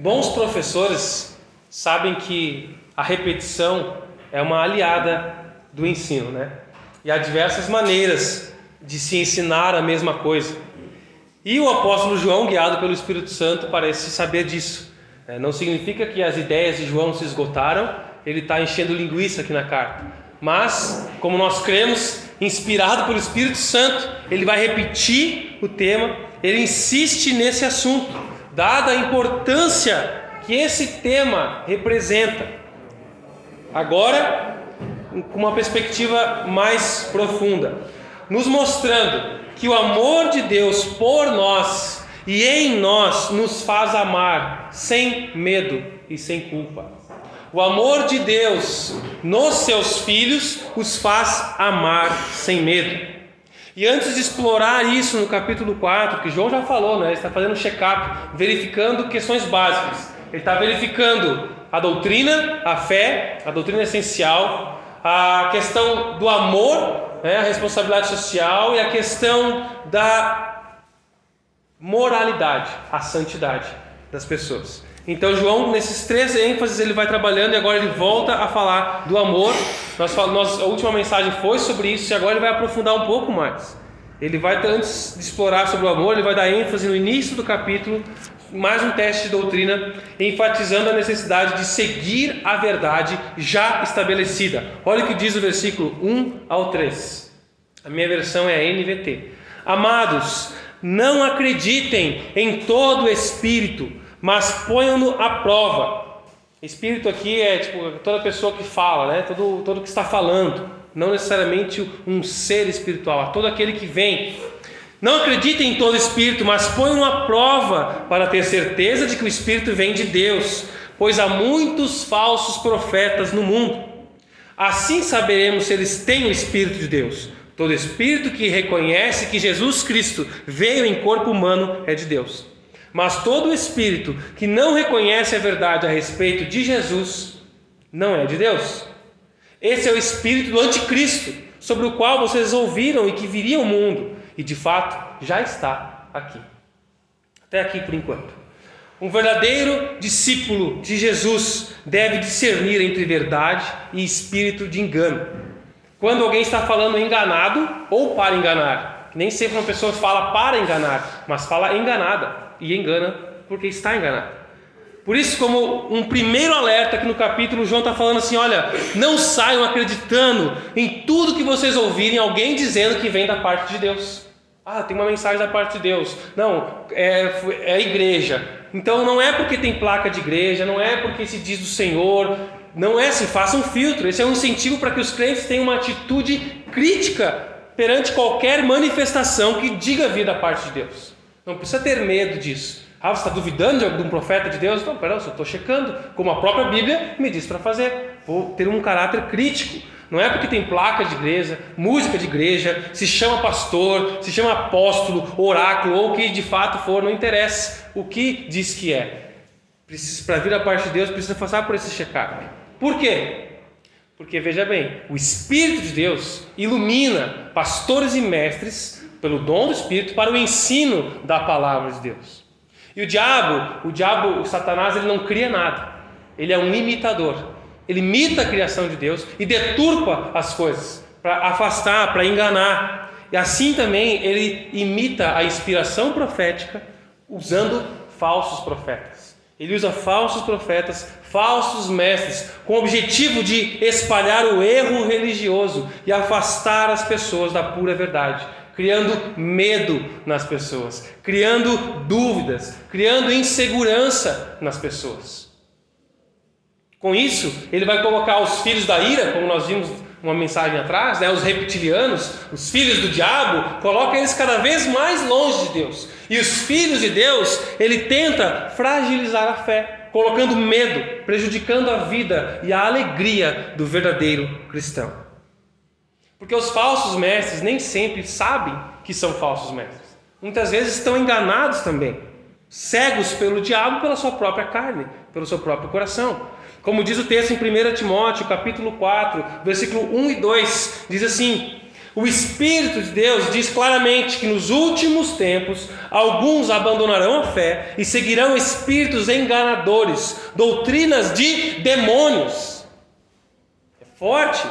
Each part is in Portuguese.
Bons professores sabem que a repetição é uma aliada do ensino, né? E há diversas maneiras de se ensinar a mesma coisa. E o apóstolo João, guiado pelo Espírito Santo, parece saber disso. É, não significa que as ideias de João se esgotaram, ele está enchendo linguiça aqui na carta. Mas, como nós cremos, inspirado pelo Espírito Santo, ele vai repetir o tema, ele insiste nesse assunto, dada a importância que esse tema representa. Agora, com uma perspectiva mais profunda, nos mostrando que o amor de Deus por nós e em nós nos faz amar sem medo e sem culpa. O amor de Deus nos seus filhos os faz amar sem medo. E antes de explorar isso no capítulo 4, que João já falou, né? ele está fazendo um check-up, verificando questões básicas. Ele está verificando a doutrina, a fé, a doutrina essencial, a questão do amor, né? a responsabilidade social e a questão da moralidade, a santidade das pessoas. Então João, nesses três ênfases, ele vai trabalhando e agora ele volta a falar do amor. Nós, nós, a última mensagem foi sobre isso e agora ele vai aprofundar um pouco mais. Ele vai, antes de explorar sobre o amor, ele vai dar ênfase no início do capítulo, mais um teste de doutrina, enfatizando a necessidade de seguir a verdade já estabelecida. Olha o que diz o versículo 1 ao 3. A minha versão é a NVT. Amados, não acreditem em todo espírito mas ponham-no à prova. Espírito aqui é tipo toda pessoa que fala, né? Todo, todo que está falando, não necessariamente um ser espiritual, a todo aquele que vem. Não acreditem em todo espírito, mas ponham à prova para ter certeza de que o espírito vem de Deus, pois há muitos falsos profetas no mundo. Assim saberemos se eles têm o espírito de Deus. Todo espírito que reconhece que Jesus Cristo veio em corpo humano é de Deus. Mas todo espírito que não reconhece a verdade a respeito de Jesus não é de Deus. Esse é o espírito do anticristo, sobre o qual vocês ouviram e que viria o mundo, e de fato já está aqui. Até aqui por enquanto. Um verdadeiro discípulo de Jesus deve discernir entre verdade e espírito de engano. Quando alguém está falando enganado ou para enganar, nem sempre uma pessoa fala para enganar, mas fala enganada e engana porque está enganado. Por isso, como um primeiro alerta aqui no capítulo, João está falando assim: olha, não saiam acreditando em tudo que vocês ouvirem alguém dizendo que vem da parte de Deus. Ah, tem uma mensagem da parte de Deus. Não, é, é igreja. Então não é porque tem placa de igreja, não é porque se diz do Senhor, não é assim, faça um filtro. Esse é um incentivo para que os crentes tenham uma atitude crítica perante qualquer manifestação que diga vir da parte de Deus. Não precisa ter medo disso. Ah, você está duvidando de um profeta de Deus? Não, pera, eu estou checando, como a própria Bíblia me diz para fazer. Vou ter um caráter crítico. Não é porque tem placa de igreja, música de igreja, se chama pastor, se chama apóstolo, oráculo ou o que de fato for, não interessa o que diz que é. Para vir a parte de Deus, precisa passar por esse check-up. Por quê? Porque veja bem, o Espírito de Deus ilumina pastores e mestres pelo dom do Espírito para o ensino da palavra de Deus. E o diabo, o diabo, o Satanás, ele não cria nada. Ele é um imitador. Ele imita a criação de Deus e deturpa as coisas para afastar, para enganar. E assim também ele imita a inspiração profética usando falsos profetas. Ele usa falsos profetas, falsos mestres, com o objetivo de espalhar o erro religioso e afastar as pessoas da pura verdade criando medo nas pessoas, criando dúvidas, criando insegurança nas pessoas. Com isso, ele vai colocar os filhos da ira, como nós vimos uma mensagem atrás, né, os reptilianos, os filhos do diabo, coloca eles cada vez mais longe de Deus. E os filhos de Deus, ele tenta fragilizar a fé, colocando medo, prejudicando a vida e a alegria do verdadeiro cristão. Porque os falsos mestres nem sempre sabem que são falsos mestres. Muitas vezes estão enganados também, cegos pelo diabo, pela sua própria carne, pelo seu próprio coração. Como diz o texto em 1 Timóteo, capítulo 4, versículo 1 e 2, diz assim: O Espírito de Deus diz claramente que nos últimos tempos alguns abandonarão a fé e seguirão espíritos enganadores, doutrinas de demônios. É forte.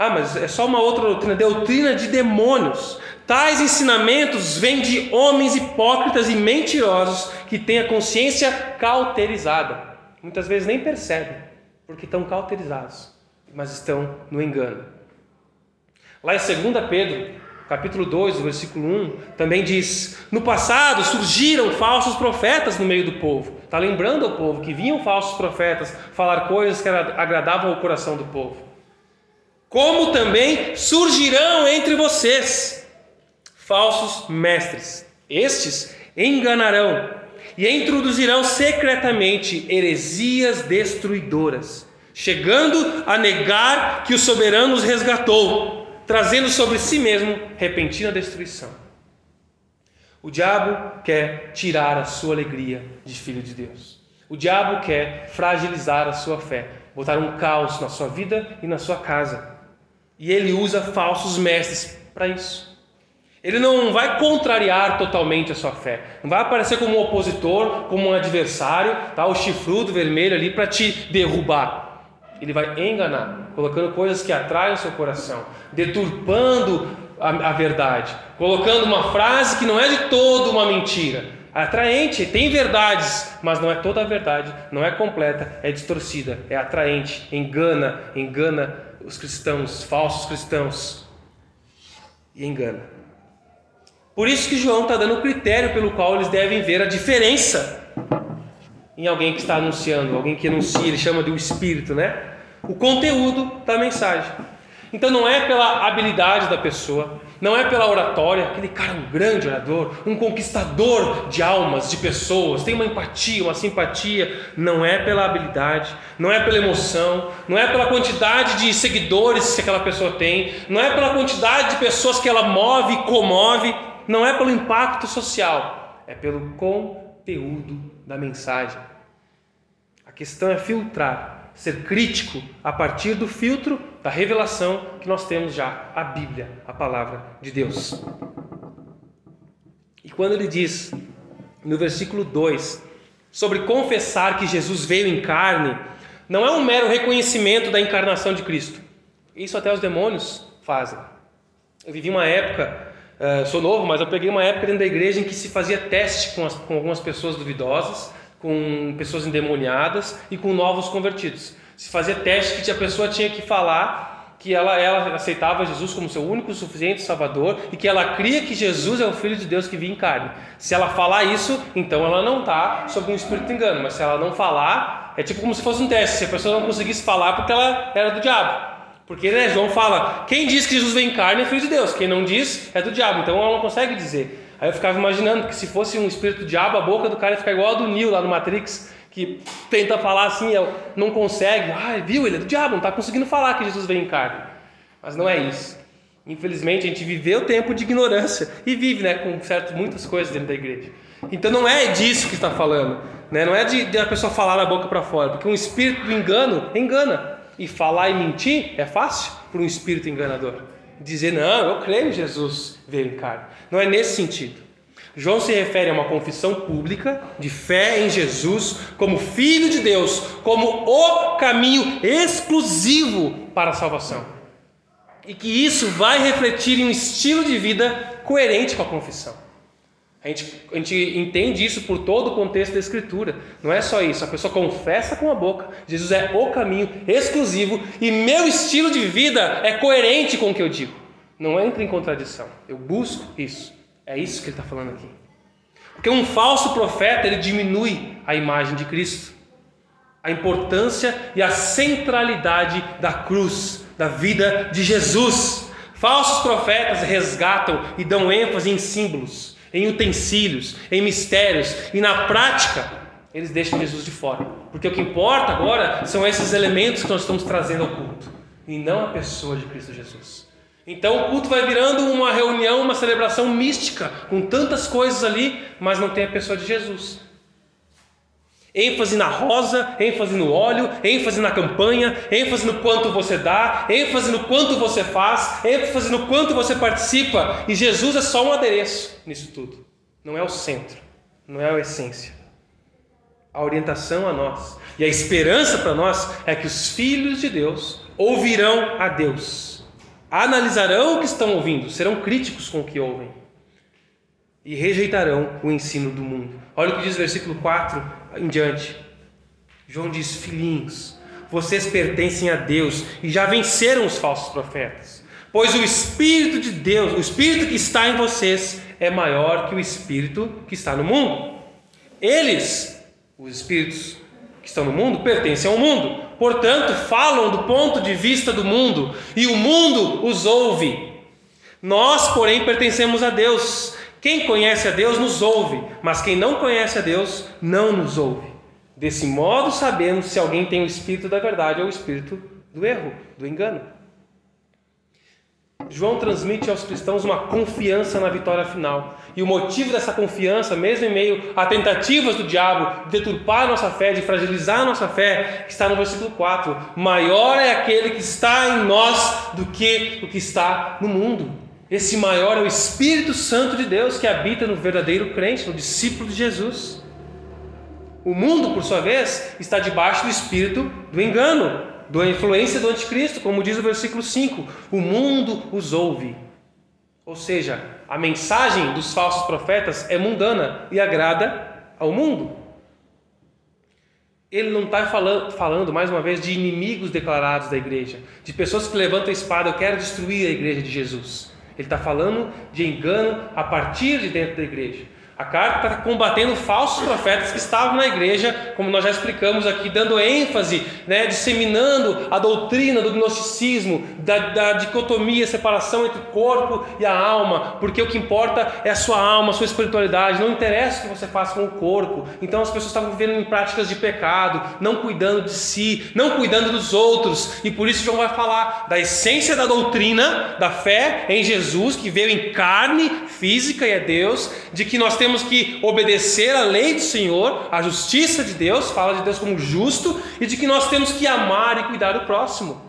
Ah, mas é só uma outra doutrina, doutrina de demônios. Tais ensinamentos vêm de homens hipócritas e mentirosos que têm a consciência cauterizada. Muitas vezes nem percebem, porque estão cauterizados, mas estão no engano. Lá em 2 Pedro, capítulo 2, versículo 1, também diz: No passado surgiram falsos profetas no meio do povo. Está lembrando ao povo que vinham falsos profetas falar coisas que agradavam ao coração do povo como também surgirão entre vocês falsos mestres. Estes enganarão e introduzirão secretamente heresias destruidoras, chegando a negar que o soberano os resgatou, trazendo sobre si mesmo repentina destruição. O diabo quer tirar a sua alegria de filho de Deus. O diabo quer fragilizar a sua fé, botar um caos na sua vida e na sua casa. E ele usa falsos mestres para isso. Ele não vai contrariar totalmente a sua fé. Não vai aparecer como um opositor, como um adversário, tá? o chifrudo vermelho ali para te derrubar. Ele vai enganar, colocando coisas que atraem o seu coração, deturpando a, a verdade, colocando uma frase que não é de todo uma mentira. Atraente, tem verdades, mas não é toda a verdade, não é completa, é distorcida, é atraente, engana, engana os cristãos, falsos cristãos, e engana. Por isso que João está dando o critério pelo qual eles devem ver a diferença em alguém que está anunciando, alguém que anuncia, ele chama de o espírito, né? O conteúdo da mensagem. Então não é pela habilidade da pessoa, não é pela oratória, aquele cara é um grande orador, um conquistador de almas, de pessoas, tem uma empatia, uma simpatia. Não é pela habilidade, não é pela emoção, não é pela quantidade de seguidores que aquela pessoa tem, não é pela quantidade de pessoas que ela move e comove, não é pelo impacto social, é pelo conteúdo da mensagem. A questão é filtrar, ser crítico a partir do filtro da revelação que nós temos já, a Bíblia, a palavra de Deus. E quando ele diz no versículo 2 sobre confessar que Jesus veio em carne, não é um mero reconhecimento da encarnação de Cristo. Isso até os demônios fazem. Eu vivi uma época, uh, sou novo, mas eu peguei uma época dentro da igreja em que se fazia teste com, as, com algumas pessoas duvidosas, com pessoas endemoniadas e com novos convertidos se fazia teste que a pessoa tinha que falar que ela, ela aceitava Jesus como seu único suficiente Salvador e que ela cria que Jesus é o Filho de Deus que vinha em carne. Se ela falar isso, então ela não está sob um espírito engano, mas se ela não falar, é tipo como se fosse um teste. Se a pessoa não conseguisse falar, porque ela era do diabo. Porque né, João fala: quem diz que Jesus vem em carne é filho de Deus, quem não diz é do diabo. Então ela não consegue dizer. Aí eu ficava imaginando que se fosse um espírito diabo, a boca do cara ia ficar igual a do Neo lá no Matrix, que tenta falar assim, não consegue, ah, viu, ele é do diabo, não está conseguindo falar que Jesus veio em carne. Mas não é isso. Infelizmente a gente viveu tempo de ignorância e vive né, com certas, muitas coisas dentro da igreja. Então não é disso que está falando, né? não é de, de a pessoa falar da boca para fora, porque um espírito do engano engana. E falar e mentir é fácil para um espírito enganador. Dizer, não, eu creio em Jesus veio em carne. Não é nesse sentido. João se refere a uma confissão pública de fé em Jesus como Filho de Deus, como o caminho exclusivo para a salvação. E que isso vai refletir em um estilo de vida coerente com a confissão. A gente, a gente entende isso por todo o contexto da Escritura. Não é só isso. A pessoa confessa com a boca: Jesus é o caminho exclusivo e meu estilo de vida é coerente com o que eu digo. Não entra em contradição. Eu busco isso. É isso que ele está falando aqui. Porque um falso profeta ele diminui a imagem de Cristo, a importância e a centralidade da cruz, da vida de Jesus. Falsos profetas resgatam e dão ênfase em símbolos, em utensílios, em mistérios e na prática eles deixam Jesus de fora. Porque o que importa agora são esses elementos que nós estamos trazendo ao culto e não a pessoa de Cristo Jesus. Então o culto vai virando uma reunião, uma celebração mística, com tantas coisas ali, mas não tem a pessoa de Jesus. Ênfase na rosa, ênfase no óleo, ênfase na campanha, ênfase no quanto você dá, ênfase no quanto você faz, ênfase no quanto você participa. E Jesus é só um adereço nisso tudo, não é o centro, não é a essência. A orientação a nós e a esperança para nós é que os filhos de Deus ouvirão a Deus, analisarão o que estão ouvindo, serão críticos com o que ouvem e rejeitarão o ensino do mundo. Olha o que diz o versículo 4 em diante. João diz: Filhinhos, vocês pertencem a Deus e já venceram os falsos profetas. Pois o Espírito de Deus, o Espírito que está em vocês, é maior que o Espírito que está no mundo. Eles, os Espíritos que estão no mundo, pertencem ao mundo. Portanto, falam do ponto de vista do mundo e o mundo os ouve. Nós, porém, pertencemos a Deus quem conhece a Deus nos ouve, mas quem não conhece a Deus não nos ouve. Desse modo sabemos se alguém tem o espírito da verdade ou o espírito do erro, do engano. João transmite aos cristãos uma confiança na vitória final. E o motivo dessa confiança, mesmo em meio a tentativas do diabo de deturpar nossa fé, de fragilizar nossa fé, está no versículo 4: Maior é aquele que está em nós do que o que está no mundo. Esse maior é o Espírito Santo de Deus que habita no verdadeiro crente, no discípulo de Jesus. O mundo, por sua vez, está debaixo do espírito do engano, da influência do anticristo, como diz o versículo 5. O mundo os ouve. Ou seja, a mensagem dos falsos profetas é mundana e agrada ao mundo. Ele não está falando, falando, mais uma vez, de inimigos declarados da igreja, de pessoas que levantam a espada, eu quero destruir a igreja de Jesus. Ele está falando de engano a partir de dentro da igreja. A carta está combatendo falsos profetas que estavam na igreja, como nós já explicamos aqui, dando ênfase, né, disseminando a doutrina do gnosticismo, da, da dicotomia, separação entre o corpo e a alma, porque o que importa é a sua alma, a sua espiritualidade, não interessa o que você faz com o corpo. Então as pessoas estavam vivendo em práticas de pecado, não cuidando de si, não cuidando dos outros, e por isso João vai falar da essência da doutrina, da fé em Jesus, que veio em carne física e é Deus, de que nós temos temos que obedecer à lei do Senhor, à justiça de Deus, fala de Deus como justo, e de que nós temos que amar e cuidar do próximo.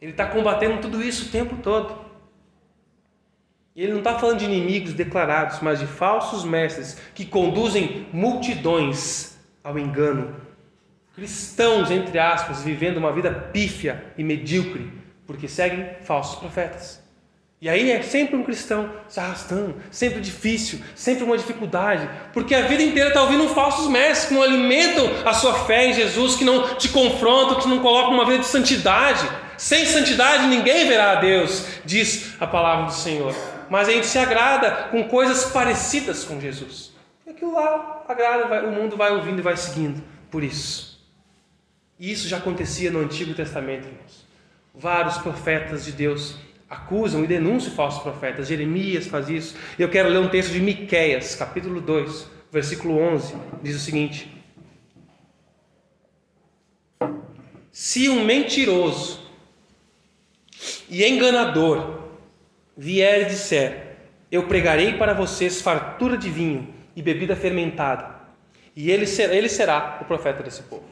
Ele está combatendo tudo isso o tempo todo. Ele não está falando de inimigos declarados, mas de falsos mestres que conduzem multidões ao engano. Cristãos, entre aspas, vivendo uma vida pífia e medíocre, porque seguem falsos profetas. E aí é sempre um cristão se arrastando, sempre difícil, sempre uma dificuldade, porque a vida inteira está ouvindo falsos mestres que não alimentam a sua fé em Jesus, que não te confrontam, que não colocam uma vida de santidade. Sem santidade ninguém verá a Deus, diz a palavra do Senhor. Mas a gente se agrada com coisas parecidas com Jesus. E aquilo lá agrada, o mundo vai ouvindo e vai seguindo por isso. E isso já acontecia no Antigo Testamento, irmãos. Vários profetas de Deus acusam e denunciam falsos profetas. Jeremias faz isso. Eu quero ler um texto de Miqueias, capítulo 2, versículo 11, diz o seguinte: Se um mentiroso e enganador vier e disser: Eu pregarei para vocês fartura de vinho e bebida fermentada, e ele será, ele será o profeta desse povo.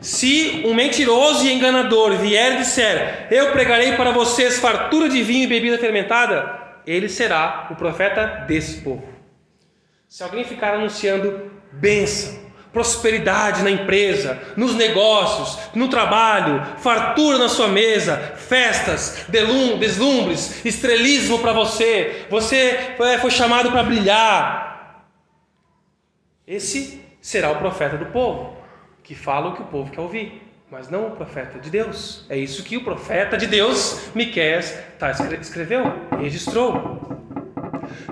Se um mentiroso e enganador vier e disser: Eu pregarei para vocês fartura de vinho e bebida fermentada, ele será o profeta desse povo. Se alguém ficar anunciando bênção, prosperidade na empresa, nos negócios, no trabalho, fartura na sua mesa, festas, deslumbres, estrelismo para você, você foi chamado para brilhar. Esse será o profeta do povo que fala o que o povo quer ouvir, mas não o profeta de Deus. É isso que o profeta de Deus, Miqueias, tá, escreveu, registrou.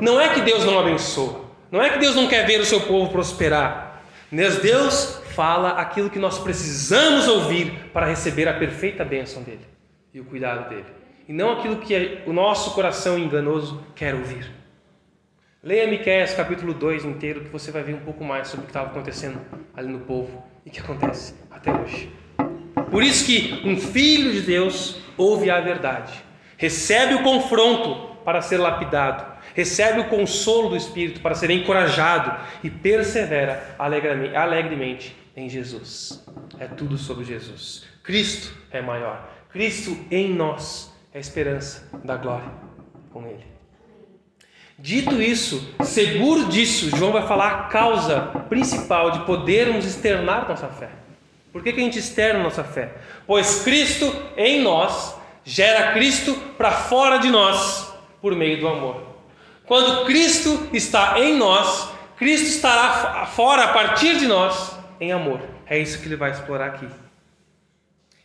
Não é que Deus não abençoa, não é que Deus não quer ver o seu povo prosperar, mas Deus fala aquilo que nós precisamos ouvir para receber a perfeita bênção dele e o cuidado dele, e não aquilo que o nosso coração enganoso quer ouvir. Leia Miqueias capítulo 2 inteiro que você vai ver um pouco mais sobre o que estava acontecendo ali no povo e que acontece até hoje. Por isso que um filho de Deus ouve a verdade, recebe o confronto para ser lapidado, recebe o consolo do Espírito para ser encorajado e persevera alegremente em Jesus. É tudo sobre Jesus. Cristo é maior. Cristo em nós é a esperança da glória com Ele. Dito isso, seguro disso, João vai falar a causa principal de podermos externar nossa fé. Por que, que a gente externa nossa fé? Pois Cristo em nós gera Cristo para fora de nós por meio do amor. Quando Cristo está em nós, Cristo estará fora a partir de nós em amor. É isso que ele vai explorar aqui.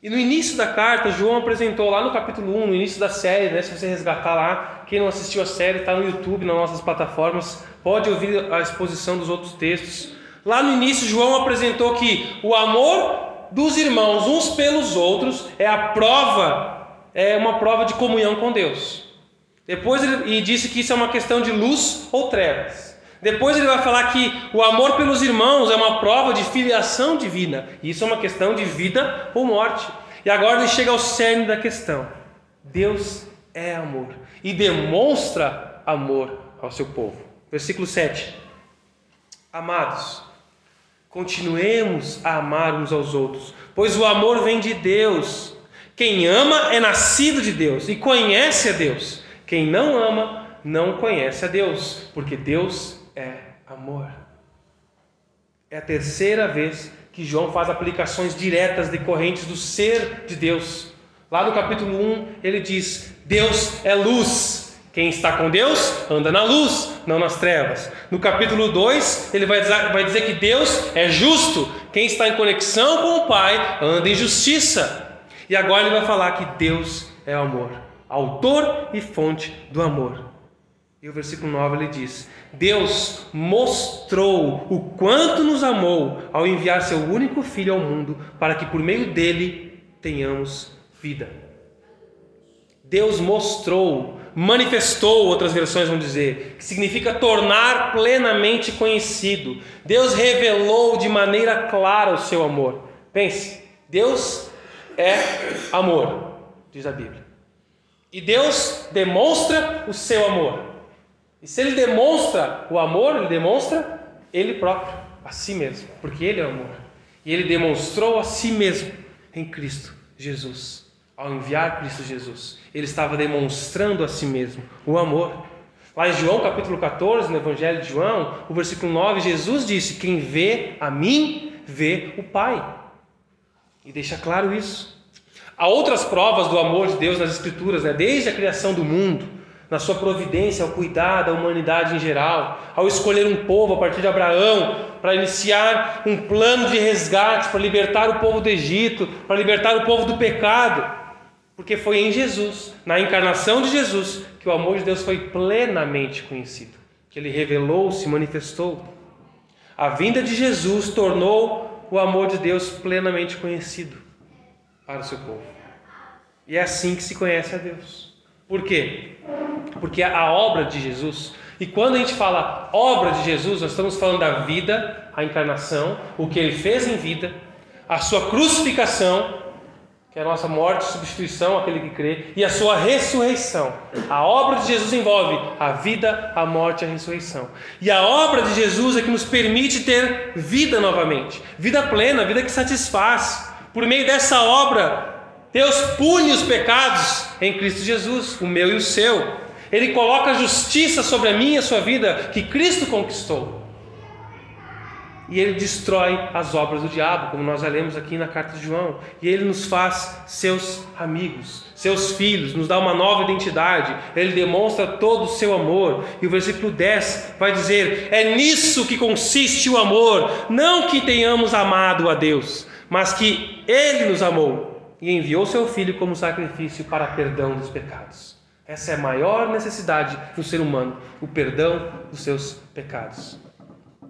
E no início da carta, João apresentou lá no capítulo 1, no início da série, né, se você resgatar lá, quem não assistiu a série está no YouTube, nas nossas plataformas, pode ouvir a exposição dos outros textos. Lá no início, João apresentou que o amor dos irmãos uns pelos outros é a prova, é uma prova de comunhão com Deus. Depois ele disse que isso é uma questão de luz ou trevas. Depois ele vai falar que o amor pelos irmãos é uma prova de filiação divina. Isso é uma questão de vida ou morte. E agora ele chega ao cerne da questão. Deus é amor e demonstra amor ao seu povo. Versículo 7. Amados, continuemos a amar uns aos outros, pois o amor vem de Deus. Quem ama é nascido de Deus e conhece a Deus. Quem não ama não conhece a Deus, porque Deus é amor. É a terceira vez que João faz aplicações diretas decorrentes do ser de Deus. Lá no capítulo 1, ele diz: Deus é luz. Quem está com Deus anda na luz, não nas trevas. No capítulo 2, ele vai dizer, vai dizer que Deus é justo. Quem está em conexão com o Pai anda em justiça. E agora ele vai falar que Deus é amor, autor e fonte do amor. E o versículo 9 ele diz: Deus mostrou o quanto nos amou ao enviar seu único filho ao mundo para que por meio dele tenhamos vida. Deus mostrou, manifestou, outras versões vão dizer, que significa tornar plenamente conhecido. Deus revelou de maneira clara o seu amor. Pense, Deus é amor, diz a Bíblia. E Deus demonstra o seu amor. E se ele demonstra o amor, ele demonstra ele próprio, a si mesmo, porque ele é o amor. E ele demonstrou a si mesmo em Cristo Jesus. Ao enviar Cristo Jesus, ele estava demonstrando a si mesmo o amor. Lá em João capítulo 14, no Evangelho de João, o versículo 9, Jesus disse: Quem vê a mim, vê o Pai. E deixa claro isso. Há outras provas do amor de Deus nas Escrituras, né? desde a criação do mundo na sua providência ao cuidar da humanidade em geral, ao escolher um povo a partir de Abraão para iniciar um plano de resgate, para libertar o povo do Egito, para libertar o povo do pecado, porque foi em Jesus, na encarnação de Jesus, que o amor de Deus foi plenamente conhecido, que ele revelou, se manifestou. A vinda de Jesus tornou o amor de Deus plenamente conhecido para o seu povo. E é assim que se conhece a Deus. Por quê? Porque a obra de Jesus, e quando a gente fala obra de Jesus, nós estamos falando da vida, a encarnação, o que ele fez em vida, a sua crucificação, que é a nossa morte, substituição, aquele que crê, e a sua ressurreição. A obra de Jesus envolve a vida, a morte e a ressurreição. E a obra de Jesus é que nos permite ter vida novamente, vida plena, vida que satisfaz. Por meio dessa obra, Deus pune os pecados em Cristo Jesus, o meu e o seu. Ele coloca justiça sobre a minha e a sua vida que Cristo conquistou. E ele destrói as obras do diabo, como nós já lemos aqui na carta de João. E ele nos faz seus amigos, seus filhos, nos dá uma nova identidade. Ele demonstra todo o seu amor. E o versículo 10 vai dizer: É nisso que consiste o amor, não que tenhamos amado a Deus, mas que ele nos amou e enviou seu filho como sacrifício para perdão dos pecados. Essa é a maior necessidade do ser humano, o perdão dos seus pecados.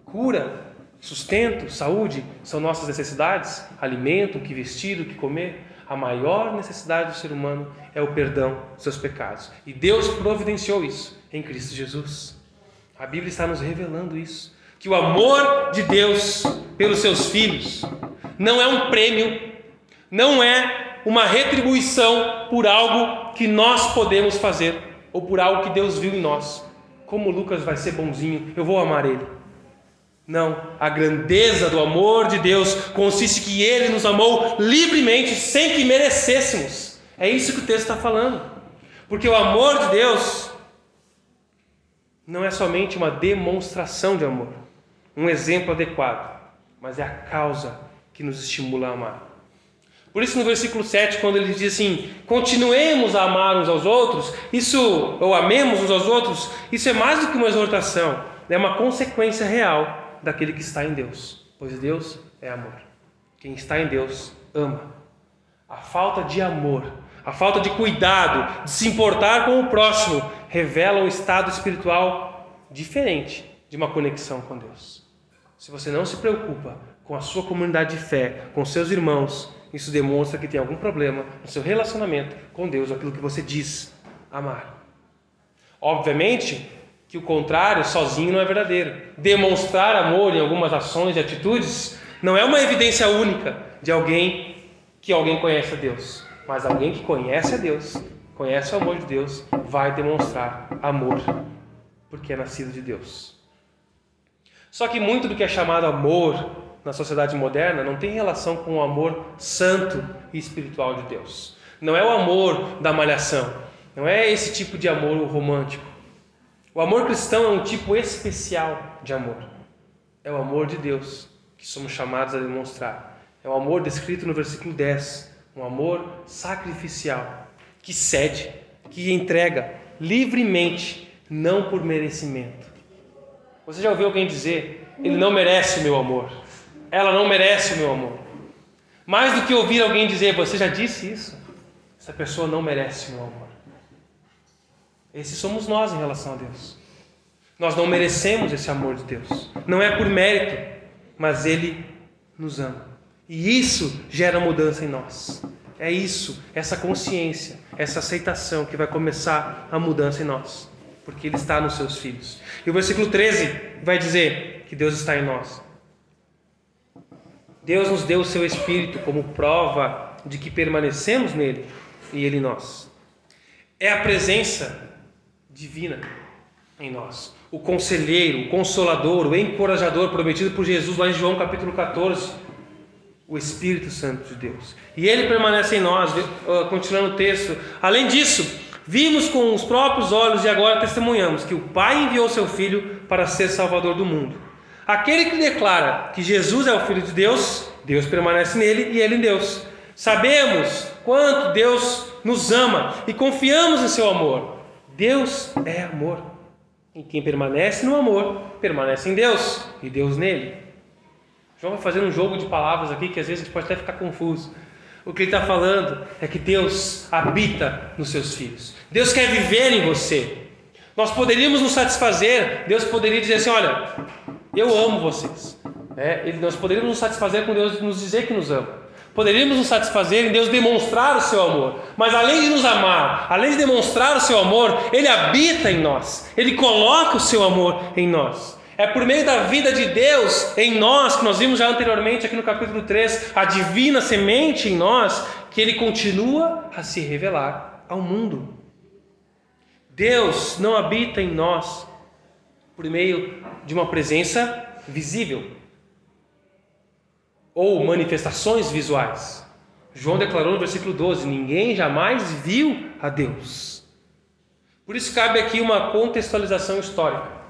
Cura, sustento, saúde são nossas necessidades, alimento, o que vestir, o que comer. A maior necessidade do ser humano é o perdão dos seus pecados. E Deus providenciou isso em Cristo Jesus. A Bíblia está nos revelando isso, que o amor de Deus pelos seus filhos não é um prêmio não é uma retribuição por algo que nós podemos fazer ou por algo que Deus viu em nós. Como Lucas vai ser bonzinho, eu vou amar ele. Não, a grandeza do amor de Deus consiste que Ele nos amou livremente, sem que merecêssemos. É isso que o texto está falando. Porque o amor de Deus não é somente uma demonstração de amor, um exemplo adequado, mas é a causa que nos estimula a amar. Por isso, no versículo 7, quando ele diz assim: continuemos a amar uns aos outros, isso, ou amemos uns aos outros, isso é mais do que uma exortação, é uma consequência real daquele que está em Deus, pois Deus é amor. Quem está em Deus ama. A falta de amor, a falta de cuidado, de se importar com o próximo, revela um estado espiritual diferente de uma conexão com Deus. Se você não se preocupa com a sua comunidade de fé, com seus irmãos, isso demonstra que tem algum problema no seu relacionamento com Deus, aquilo que você diz amar. Obviamente que o contrário sozinho não é verdadeiro. Demonstrar amor em algumas ações e atitudes não é uma evidência única de alguém que alguém conhece a Deus, mas alguém que conhece a Deus, conhece o amor de Deus, vai demonstrar amor, porque é nascido de Deus. Só que muito do que é chamado amor na sociedade moderna não tem relação com o amor santo e espiritual de Deus. Não é o amor da malhação, não é esse tipo de amor romântico. O amor cristão é um tipo especial de amor. É o amor de Deus que somos chamados a demonstrar. É o amor descrito no versículo 10, um amor sacrificial, que cede, que entrega livremente, não por merecimento. Você já ouviu alguém dizer: Ele não merece meu amor? Ela não merece o meu amor. Mais do que ouvir alguém dizer, você já disse isso, essa pessoa não merece o meu amor. Esses somos nós em relação a Deus. Nós não merecemos esse amor de Deus. Não é por mérito, mas Ele nos ama. E isso gera mudança em nós. É isso, essa consciência, essa aceitação que vai começar a mudança em nós. Porque Ele está nos seus filhos. E o versículo 13 vai dizer que Deus está em nós. Deus nos deu o seu Espírito como prova de que permanecemos nele e ele em nós. É a presença divina em nós. O conselheiro, o consolador, o encorajador prometido por Jesus lá em João capítulo 14. O Espírito Santo de Deus. E ele permanece em nós, continuando o texto. Além disso, vimos com os próprios olhos e agora testemunhamos que o Pai enviou seu Filho para ser Salvador do mundo. Aquele que declara que Jesus é o Filho de Deus, Deus permanece nele e ele em Deus. Sabemos quanto Deus nos ama e confiamos em seu amor. Deus é amor. E quem permanece no amor, permanece em Deus e Deus nele. João vai fazer um jogo de palavras aqui que às vezes a gente pode até ficar confuso. O que ele está falando é que Deus habita nos seus filhos. Deus quer viver em você. Nós poderíamos nos satisfazer, Deus poderia dizer assim: olha, eu amo vocês. É, nós poderíamos nos satisfazer com Deus nos dizer que nos ama. Poderíamos nos satisfazer em Deus demonstrar o seu amor. Mas além de nos amar, além de demonstrar o seu amor, Ele habita em nós. Ele coloca o seu amor em nós. É por meio da vida de Deus em nós, que nós vimos já anteriormente aqui no capítulo 3, a divina semente em nós, que Ele continua a se revelar ao mundo. Deus não habita em nós por meio de uma presença visível ou manifestações visuais. João declarou no versículo 12: Ninguém jamais viu a Deus. Por isso cabe aqui uma contextualização histórica.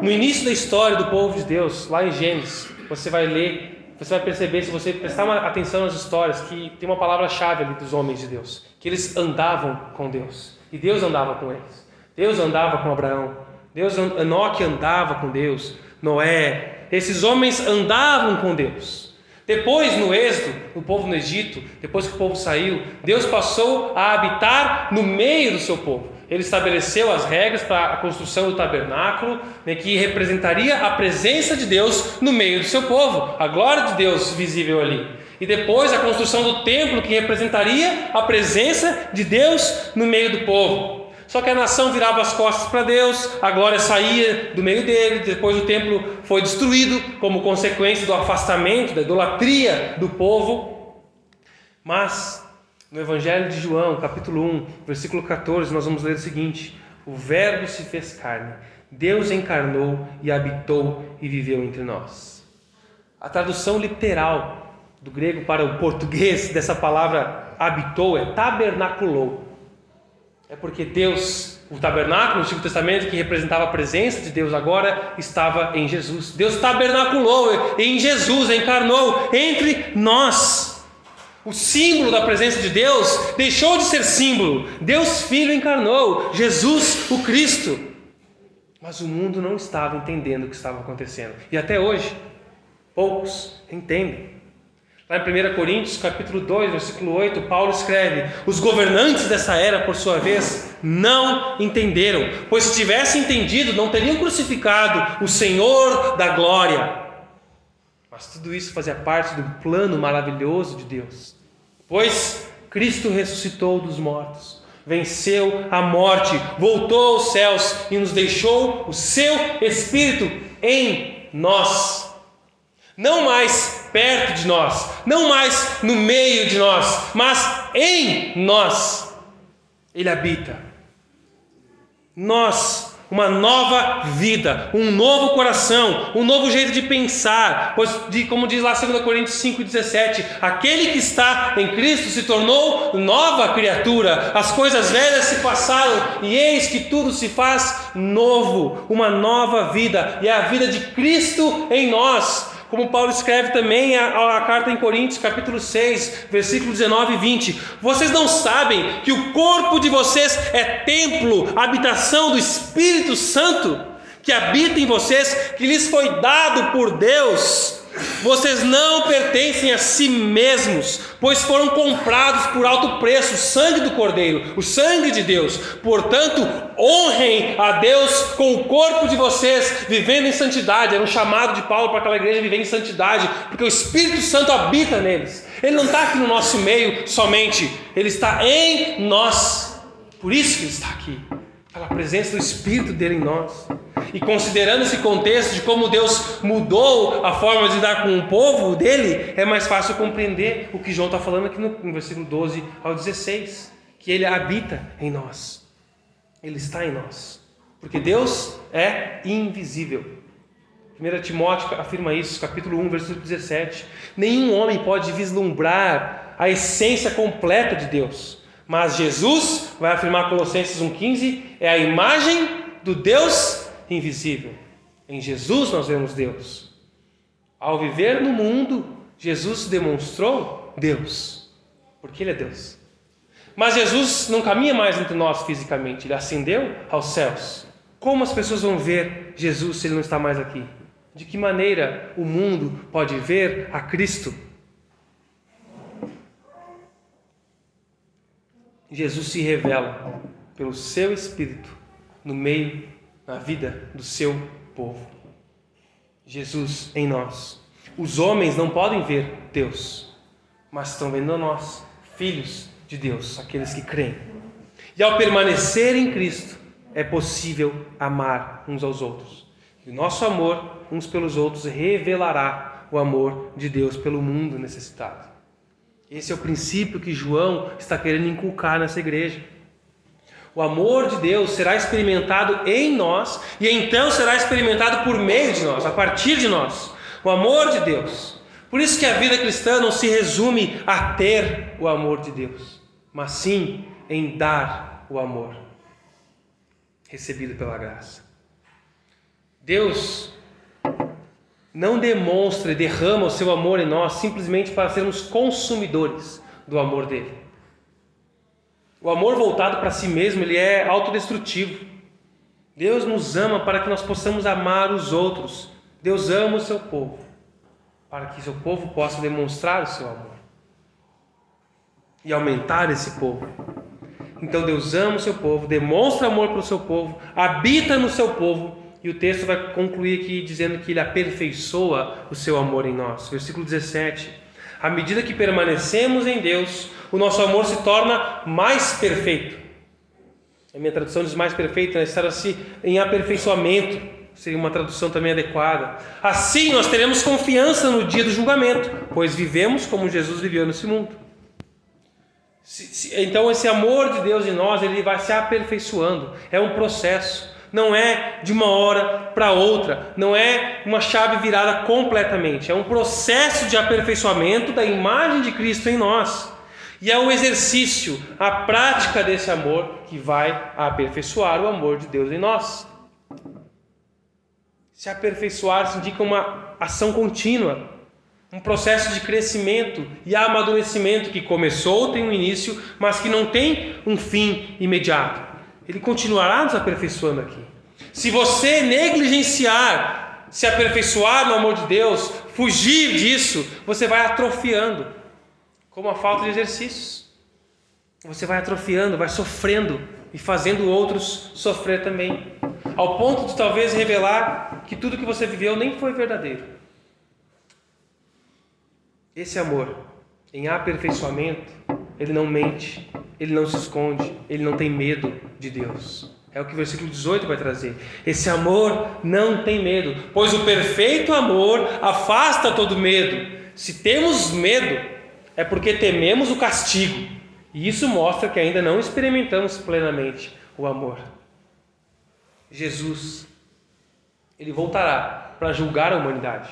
No início da história do povo de Deus, lá em Gênesis, você vai ler, você vai perceber, se você prestar atenção nas histórias, que tem uma palavra-chave ali dos homens de Deus, que eles andavam com Deus. E Deus andava com eles. Deus andava com Abraão. Deus, Enoque andava com Deus. Noé. Esses homens andavam com Deus. Depois, no êxodo, o povo no Egito, depois que o povo saiu, Deus passou a habitar no meio do seu povo. Ele estabeleceu as regras para a construção do tabernáculo, né, que representaria a presença de Deus no meio do seu povo, a glória de Deus visível ali. E depois a construção do templo, que representaria a presença de Deus no meio do povo. Só que a nação virava as costas para Deus, a glória saía do meio dele, depois o templo foi destruído como consequência do afastamento, da idolatria do povo. Mas no Evangelho de João, capítulo 1, versículo 14, nós vamos ler o seguinte: O Verbo se fez carne Deus encarnou e habitou e viveu entre nós. A tradução literal do grego para o português dessa palavra habitou é tabernaculou. É porque Deus, o tabernáculo no Antigo Testamento, que representava a presença de Deus, agora estava em Jesus. Deus tabernaculou em Jesus, encarnou entre nós. O símbolo da presença de Deus deixou de ser símbolo. Deus Filho encarnou, Jesus o Cristo. Mas o mundo não estava entendendo o que estava acontecendo. E até hoje, poucos entendem. Lá em 1 Coríntios, capítulo 2, versículo 8, Paulo escreve: Os governantes dessa era, por sua vez, não entenderam, pois se tivessem entendido, não teriam crucificado o Senhor da glória. Mas tudo isso fazia parte do plano maravilhoso de Deus. Pois Cristo ressuscitou dos mortos, venceu a morte, voltou aos céus e nos deixou o seu Espírito em nós não mais perto de nós, não mais no meio de nós, mas em nós. Ele habita. Nós, uma nova vida, um novo coração, um novo jeito de pensar, pois, de, como diz lá 2 Coríntios 5,17: aquele que está em Cristo se tornou nova criatura, as coisas velhas se passaram e eis que tudo se faz novo, uma nova vida, e é a vida de Cristo em nós como Paulo escreve também a, a, carta em Coríntios, capítulo 6, versículo 19 e 20. Vocês não sabem que o corpo de vocês é templo, habitação do Espírito Santo, que habita em vocês, que lhes foi dado por Deus. Vocês não pertencem a si mesmos, pois foram comprados por alto preço, o sangue do Cordeiro, o sangue de Deus. Portanto, honrem a Deus com o corpo de vocês, vivendo em santidade. Era um chamado de Paulo para aquela igreja viver em santidade, porque o Espírito Santo habita neles. Ele não está aqui no nosso meio somente, ele está em nós. Por isso que ele está aqui pela presença do Espírito dele em nós. E considerando esse contexto de como Deus mudou a forma de lidar com o povo dele, é mais fácil compreender o que João está falando aqui no, no versículo 12 ao 16: que ele habita em nós, ele está em nós, porque Deus é invisível. 1 Timóteo afirma isso, capítulo 1, versículo 17: Nenhum homem pode vislumbrar a essência completa de Deus mas Jesus, vai afirmar Colossenses 1,15, é a imagem do Deus invisível. Em Jesus nós vemos Deus. Ao viver no mundo, Jesus demonstrou Deus, porque Ele é Deus. Mas Jesus não caminha mais entre nós fisicamente, Ele ascendeu aos céus. Como as pessoas vão ver Jesus se Ele não está mais aqui? De que maneira o mundo pode ver a Cristo? Jesus se revela pelo seu Espírito no meio, na vida do seu povo. Jesus em nós. Os homens não podem ver Deus, mas estão vendo nós, filhos de Deus, aqueles que creem. E ao permanecer em Cristo, é possível amar uns aos outros. E o nosso amor uns pelos outros revelará o amor de Deus pelo mundo necessitado. Esse é o princípio que João está querendo inculcar nessa igreja. O amor de Deus será experimentado em nós e então será experimentado por meio de nós, a partir de nós. O amor de Deus. Por isso que a vida cristã não se resume a ter o amor de Deus, mas sim em dar o amor recebido pela graça. Deus não demonstra e derrama o seu amor em nós simplesmente para sermos consumidores do amor dele. O amor voltado para si mesmo, ele é autodestrutivo. Deus nos ama para que nós possamos amar os outros. Deus ama o seu povo, para que seu povo possa demonstrar o seu amor e aumentar esse povo. Então Deus ama o seu povo, demonstra amor para o seu povo, habita no seu povo e o texto vai concluir aqui dizendo que ele aperfeiçoa o seu amor em nós. Versículo 17. À medida que permanecemos em Deus, o nosso amor se torna mais perfeito. A minha tradução diz mais perfeito, né? estar assim em aperfeiçoamento. Seria uma tradução também adequada. Assim nós teremos confiança no dia do julgamento, pois vivemos como Jesus viveu nesse mundo. Então esse amor de Deus em nós, ele vai se aperfeiçoando. É um processo. Não é de uma hora para outra, não é uma chave virada completamente, é um processo de aperfeiçoamento da imagem de Cristo em nós. E é o exercício, a prática desse amor que vai aperfeiçoar o amor de Deus em nós. Se aperfeiçoar indica uma ação contínua, um processo de crescimento e amadurecimento que começou, tem um início, mas que não tem um fim imediato. Ele continuará nos aperfeiçoando aqui. Se você negligenciar, se aperfeiçoar no amor de Deus, fugir disso, você vai atrofiando, como a falta de exercícios. Você vai atrofiando, vai sofrendo e fazendo outros sofrer também, ao ponto de talvez revelar que tudo que você viveu nem foi verdadeiro. Esse amor, em aperfeiçoamento, ele não mente, ele não se esconde, ele não tem medo de Deus. É o que o versículo 18 vai trazer. Esse amor não tem medo, pois o perfeito amor afasta todo medo. Se temos medo, é porque tememos o castigo. E isso mostra que ainda não experimentamos plenamente o amor. Jesus, ele voltará para julgar a humanidade.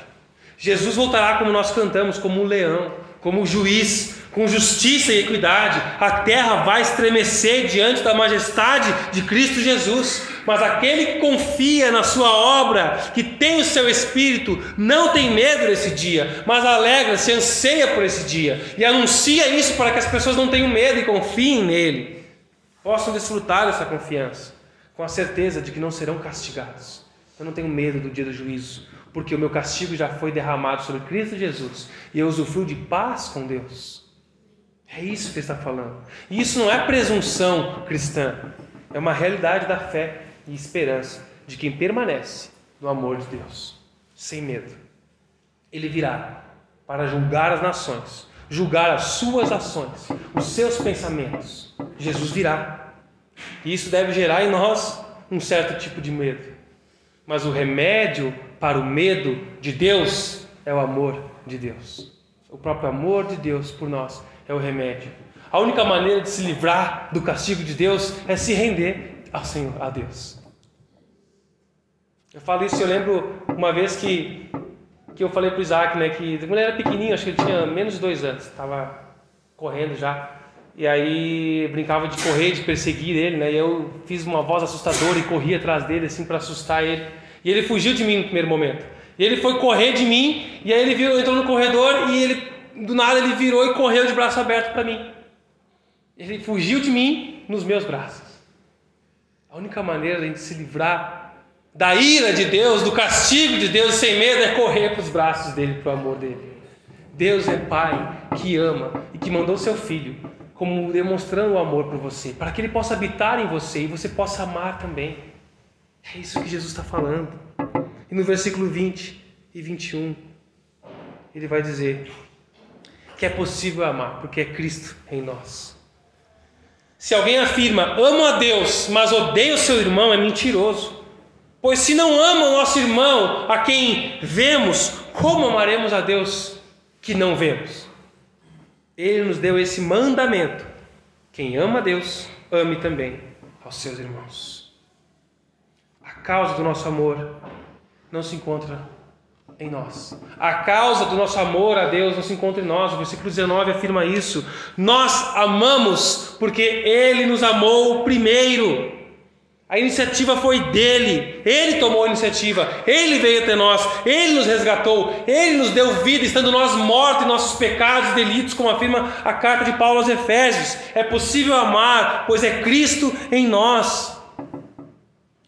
Jesus voltará como nós cantamos, como um leão, como um juiz, com justiça e equidade. A terra vai estremecer diante da majestade de Cristo Jesus. Mas aquele que confia na sua obra, que tem o seu espírito, não tem medo desse dia, mas alegra-se, anseia por esse dia e anuncia isso para que as pessoas não tenham medo e confiem nele. Possam desfrutar dessa confiança, com a certeza de que não serão castigados. Eu não tenho medo do dia do juízo, porque o meu castigo já foi derramado sobre Cristo Jesus e eu usufruo de paz com Deus. É isso que ele está falando. E isso não é presunção cristã, é uma realidade da fé e esperança de quem permanece no amor de Deus, sem medo. Ele virá para julgar as nações, julgar as suas ações, os seus pensamentos. Jesus virá. E isso deve gerar em nós um certo tipo de medo. Mas o remédio para o medo de Deus é o amor de Deus. O próprio amor de Deus por nós é o remédio. A única maneira de se livrar do castigo de Deus é se render ao Senhor, a Deus. Eu falo isso, eu lembro uma vez que, que eu falei para o Isaac, né, que quando ele era pequenininho, acho que ele tinha menos de dois anos, estava correndo já, e aí brincava de correr, de perseguir ele, né, e eu fiz uma voz assustadora e corri atrás dele, assim, para assustar ele, e ele fugiu de mim no primeiro momento. E ele foi correr de mim, e aí ele viu, entrou no corredor e ele, do nada, ele virou e correu de braço aberto para mim. Ele fugiu de mim nos meus braços. A única maneira de a gente se livrar da ira de Deus, do castigo de Deus, sem medo, é correr para os braços dele, para o amor dele. Deus é Pai que ama e que mandou seu Filho como demonstrando o amor por você, para que ele possa habitar em você e você possa amar também. É isso que Jesus está falando. E no versículo 20 e 21, ele vai dizer que é possível amar, porque é Cristo em nós. Se alguém afirma, amo a Deus, mas odeia o seu irmão, é mentiroso. Pois se não ama o nosso irmão a quem vemos, como amaremos a Deus que não vemos? Ele nos deu esse mandamento: quem ama a Deus, ame também aos seus irmãos. A causa do nosso amor não se encontra em nós. A causa do nosso amor a Deus não se encontra em nós. O versículo 19 afirma isso. Nós amamos porque Ele nos amou primeiro. A iniciativa foi dele, ele tomou a iniciativa, ele veio até nós, ele nos resgatou, ele nos deu vida, estando nós mortos em nossos pecados e delitos, como afirma a carta de Paulo aos Efésios. É possível amar, pois é Cristo em nós.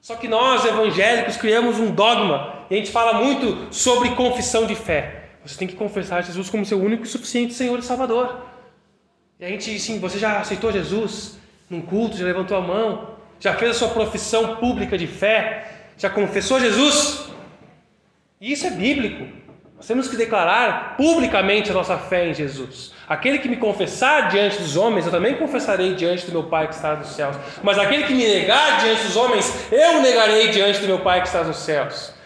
Só que nós, evangélicos, criamos um dogma e a gente fala muito sobre confissão de fé. Você tem que confessar Jesus como seu único e suficiente Senhor e Salvador. E a gente, sim, você já aceitou Jesus num culto, já levantou a mão, já fez a sua profissão pública de fé? Já confessou Jesus? E isso é bíblico. Nós temos que declarar publicamente a nossa fé em Jesus. Aquele que me confessar diante dos homens, eu também confessarei diante do meu Pai que está nos céus. Mas aquele que me negar diante dos homens, eu negarei diante do meu Pai que está nos céus.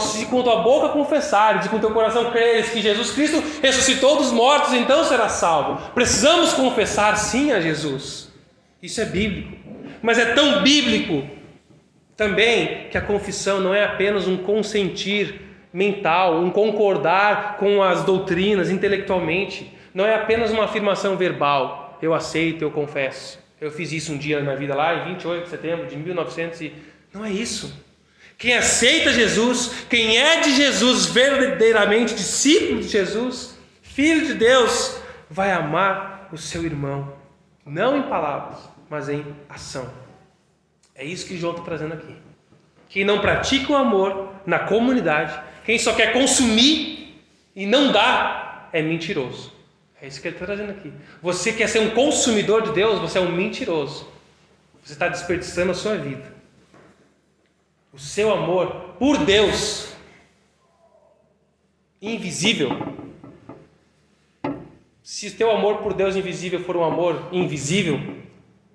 Se com tua boca confessares e com teu coração creres que Jesus Cristo ressuscitou dos mortos, então será salvo. Precisamos confessar sim a Jesus. Isso é bíblico mas é tão bíblico Também que a confissão não é apenas um consentir mental, um concordar com as doutrinas intelectualmente, não é apenas uma afirmação verbal, eu aceito, eu confesso. Eu fiz isso um dia na minha vida lá, em 28 de setembro de 1900 e não é isso. Quem aceita Jesus, quem é de Jesus, verdadeiramente discípulo de Jesus, filho de Deus, vai amar o seu irmão, não em palavras, mas em ação. É isso que João está trazendo aqui. Quem não pratica o amor na comunidade, quem só quer consumir e não dá, é mentiroso. É isso que ele está trazendo aqui. Você quer ser um consumidor de Deus, você é um mentiroso. Você está desperdiçando a sua vida. O seu amor por Deus, invisível. Se o teu amor por Deus invisível for um amor invisível,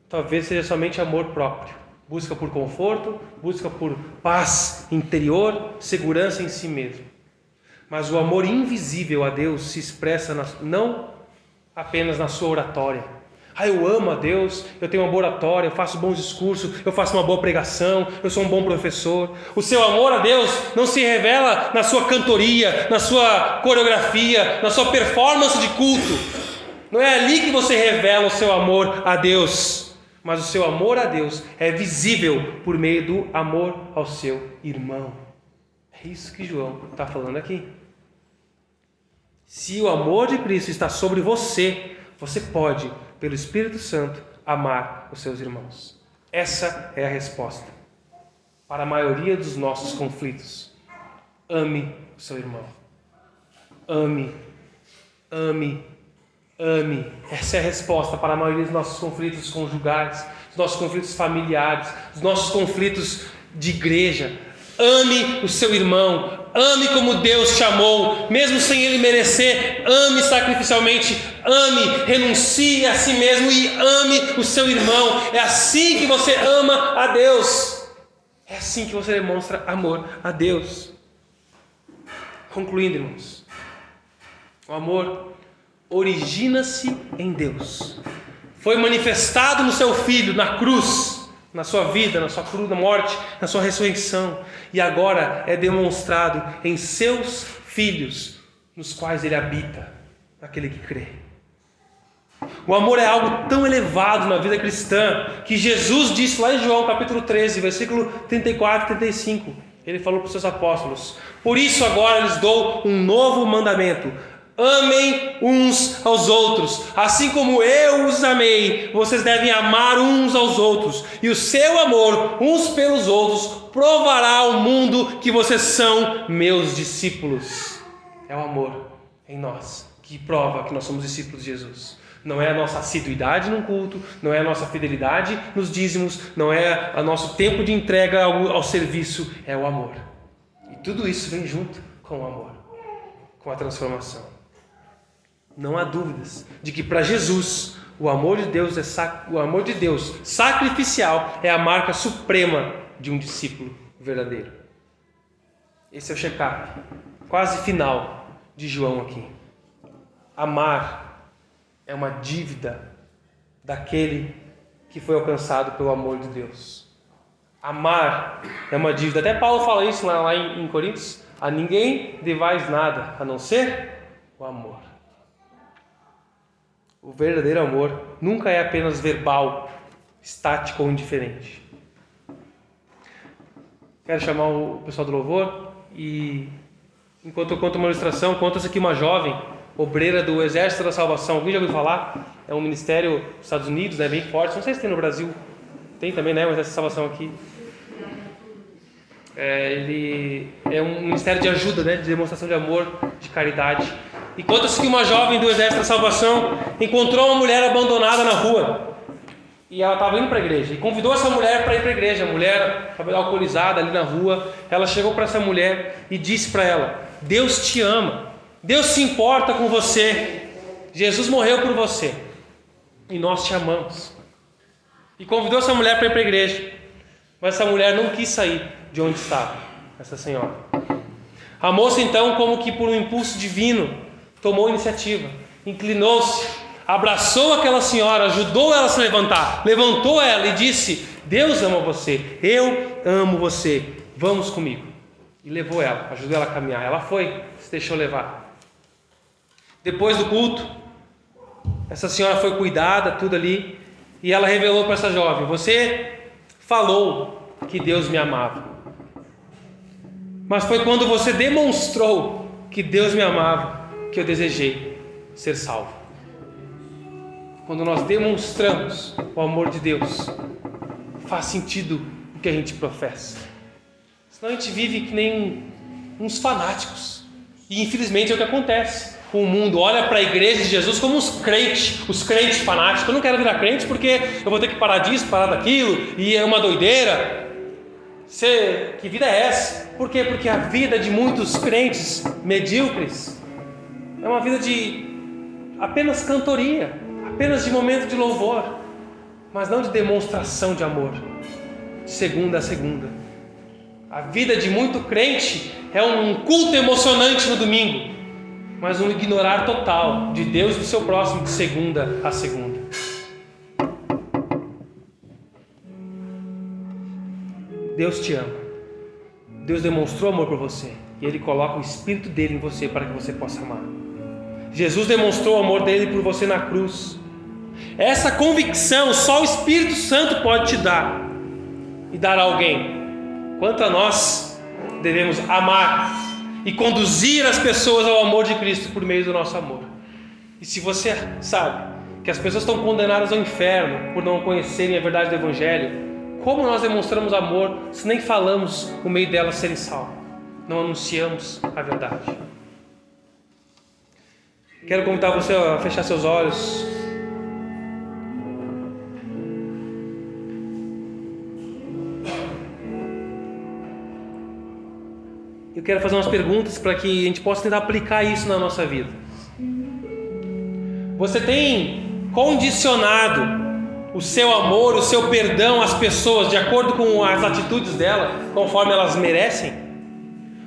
talvez seja somente amor próprio. Busca por conforto, busca por paz interior, segurança em si mesmo. Mas o amor invisível a Deus se expressa não apenas na sua oratória. Ah, eu amo a Deus, eu tenho uma boa oratória, eu faço bons discursos, eu faço uma boa pregação, eu sou um bom professor. O seu amor a Deus não se revela na sua cantoria, na sua coreografia, na sua performance de culto. Não é ali que você revela o seu amor a Deus, mas o seu amor a Deus é visível por meio do amor ao seu irmão. É isso que João está falando aqui. Se o amor de Cristo está sobre você, você pode, pelo Espírito Santo, amar os seus irmãos. Essa é a resposta para a maioria dos nossos conflitos. Ame o seu irmão. Ame, ame, ame. Essa é a resposta para a maioria dos nossos conflitos conjugais, dos nossos conflitos familiares, dos nossos conflitos de igreja. Ame o seu irmão, ame como Deus te amou, mesmo sem ele merecer, ame sacrificialmente, ame, renuncie a si mesmo e ame o seu irmão. É assim que você ama a Deus. É assim que você demonstra amor a Deus. Concluindo, irmãos, o amor origina-se em Deus. Foi manifestado no seu filho na cruz na sua vida, na sua cruz, na morte, na sua ressurreição, e agora é demonstrado em seus filhos, nos quais ele habita, aquele que crê. O amor é algo tão elevado na vida cristã que Jesus disse lá em João capítulo 13, versículo 34 e 35. Ele falou para os seus apóstolos: Por isso agora lhes dou um novo mandamento Amem uns aos outros, assim como eu os amei, vocês devem amar uns aos outros, e o seu amor uns pelos outros provará ao mundo que vocês são meus discípulos. É o amor em nós que prova que nós somos discípulos de Jesus. Não é a nossa assiduidade no culto, não é a nossa fidelidade nos dízimos, não é o nosso tempo de entrega ao, ao serviço, é o amor. E tudo isso vem junto com o amor, com a transformação. Não há dúvidas de que para Jesus o amor de Deus é sac... o amor de Deus sacrificial é a marca suprema de um discípulo verdadeiro. Esse é o check-up quase final de João aqui. Amar é uma dívida daquele que foi alcançado pelo amor de Deus. Amar é uma dívida. Até Paulo fala isso lá, em Coríntios. A ninguém devais nada a não ser o amor. O verdadeiro amor nunca é apenas verbal, estático ou indiferente. Quero chamar o pessoal do louvor e, enquanto eu conto uma ilustração, conta-se aqui uma jovem obreira do Exército da Salvação. Alguém já ouviu falar? É um ministério dos Estados Unidos, é né, bem forte. Não sei se tem no Brasil. Tem também, né? O Exército da Salvação aqui. É, ele é um ministério de ajuda, né? De demonstração de amor, de caridade. E conta-se que uma jovem do Exército da Salvação encontrou uma mulher abandonada na rua. E ela estava indo para a igreja. E convidou essa mulher para ir para a igreja. A mulher estava alcoolizada ali na rua. Ela chegou para essa mulher e disse para ela: Deus te ama. Deus se importa com você. Jesus morreu por você. E nós te amamos. E convidou essa mulher para ir para a igreja. Mas essa mulher não quis sair de onde estava, essa senhora. A moça, então, como que por um impulso divino, tomou iniciativa, inclinou-se, abraçou aquela senhora, ajudou ela a se levantar, levantou ela e disse: Deus ama você, eu amo você, vamos comigo. E levou ela, ajudou ela a caminhar. Ela foi, se deixou levar. Depois do culto, essa senhora foi cuidada, tudo ali, e ela revelou para essa jovem: Você falou que Deus me amava, mas foi quando você demonstrou que Deus me amava que eu desejei ser salvo. Quando nós demonstramos o amor de Deus, faz sentido o que a gente professa. Senão a gente vive que nem uns fanáticos. E infelizmente é o que acontece. O mundo olha para a igreja de Jesus como os crentes, os crentes fanáticos. Eu não quero virar crente porque eu vou ter que parar disso, parar daquilo, e é uma doideira. Você, que vida é essa? Por quê? Porque a vida de muitos crentes medíocres é uma vida de apenas cantoria, apenas de momento de louvor, mas não de demonstração de amor, de segunda a segunda. A vida de muito crente é um culto emocionante no domingo, mas um ignorar total de Deus e do seu próximo de segunda a segunda. Deus te ama. Deus demonstrou amor por você e Ele coloca o Espírito dele em você para que você possa amar. Jesus demonstrou o amor dele por você na cruz. Essa convicção só o Espírito Santo pode te dar e dar a alguém. Quanto a nós, devemos amar e conduzir as pessoas ao amor de Cristo por meio do nosso amor. E se você sabe que as pessoas estão condenadas ao inferno por não conhecerem a verdade do Evangelho, como nós demonstramos amor se nem falamos o meio delas serem salvos? Não anunciamos a verdade. Quero convidar você a fechar seus olhos. Eu quero fazer umas perguntas para que a gente possa tentar aplicar isso na nossa vida. Você tem condicionado o seu amor, o seu perdão às pessoas de acordo com as atitudes dela, conforme elas merecem?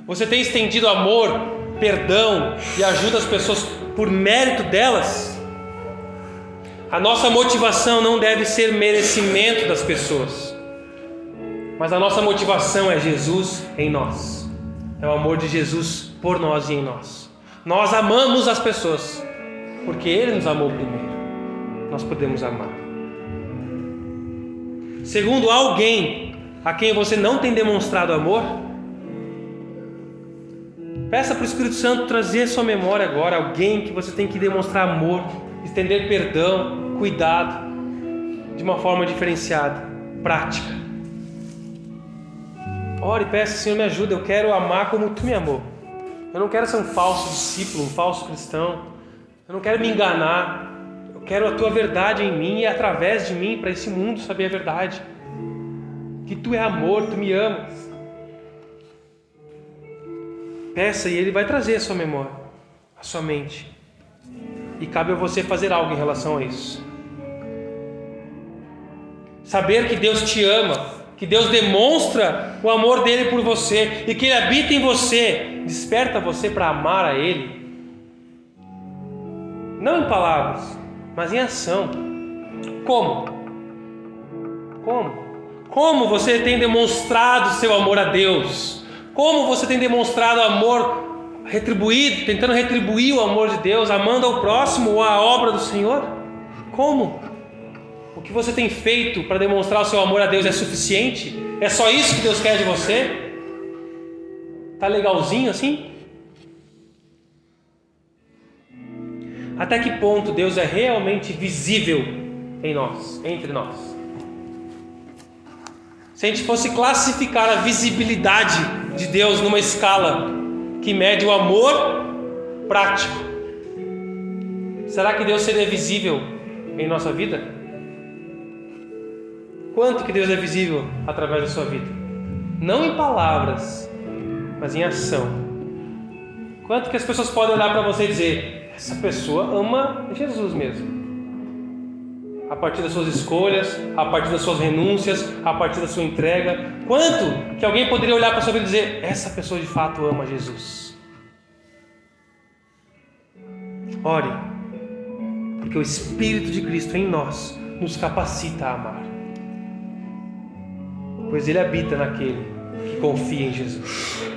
Você tem estendido amor, perdão e ajuda as pessoas por mérito delas. A nossa motivação não deve ser merecimento das pessoas, mas a nossa motivação é Jesus em nós, é o amor de Jesus por nós e em nós. Nós amamos as pessoas porque Ele nos amou primeiro, nós podemos amar. Segundo alguém a quem você não tem demonstrado amor, Peça para o Espírito Santo trazer à sua memória agora alguém que você tem que demonstrar amor, estender perdão, cuidado, de uma forma diferenciada, prática. Ore e peça, Senhor, me ajuda, eu quero amar como Tu me amou. Eu não quero ser um falso discípulo, um falso cristão. Eu não quero me enganar. Eu quero a Tua verdade em mim e através de mim para esse mundo saber a verdade. Que Tu é amor, Tu me amas. Peça e Ele vai trazer a sua memória, a sua mente. E cabe a você fazer algo em relação a isso. Saber que Deus te ama, que Deus demonstra o amor dele por você e que Ele habita em você, desperta você para amar a Ele. Não em palavras, mas em ação. Como? Como? Como você tem demonstrado seu amor a Deus? Como você tem demonstrado amor retribuído, tentando retribuir o amor de Deus, amando ao próximo ou a obra do Senhor? Como? O que você tem feito para demonstrar o seu amor a Deus é suficiente? É só isso que Deus quer de você? Tá legalzinho assim? Até que ponto Deus é realmente visível em nós, entre nós? Se a gente fosse classificar a visibilidade de Deus numa escala que mede o amor prático, será que Deus seria visível em nossa vida? Quanto que Deus é visível através da sua vida? Não em palavras, mas em ação. Quanto que as pessoas podem olhar para você e dizer: essa pessoa ama Jesus mesmo a partir das suas escolhas, a partir das suas renúncias, a partir da sua entrega. Quanto que alguém poderia olhar para sua vida e dizer: essa pessoa de fato ama Jesus? Ore Porque o Espírito de Cristo em nós nos capacita a amar pois ele habita naquele que confia em Jesus.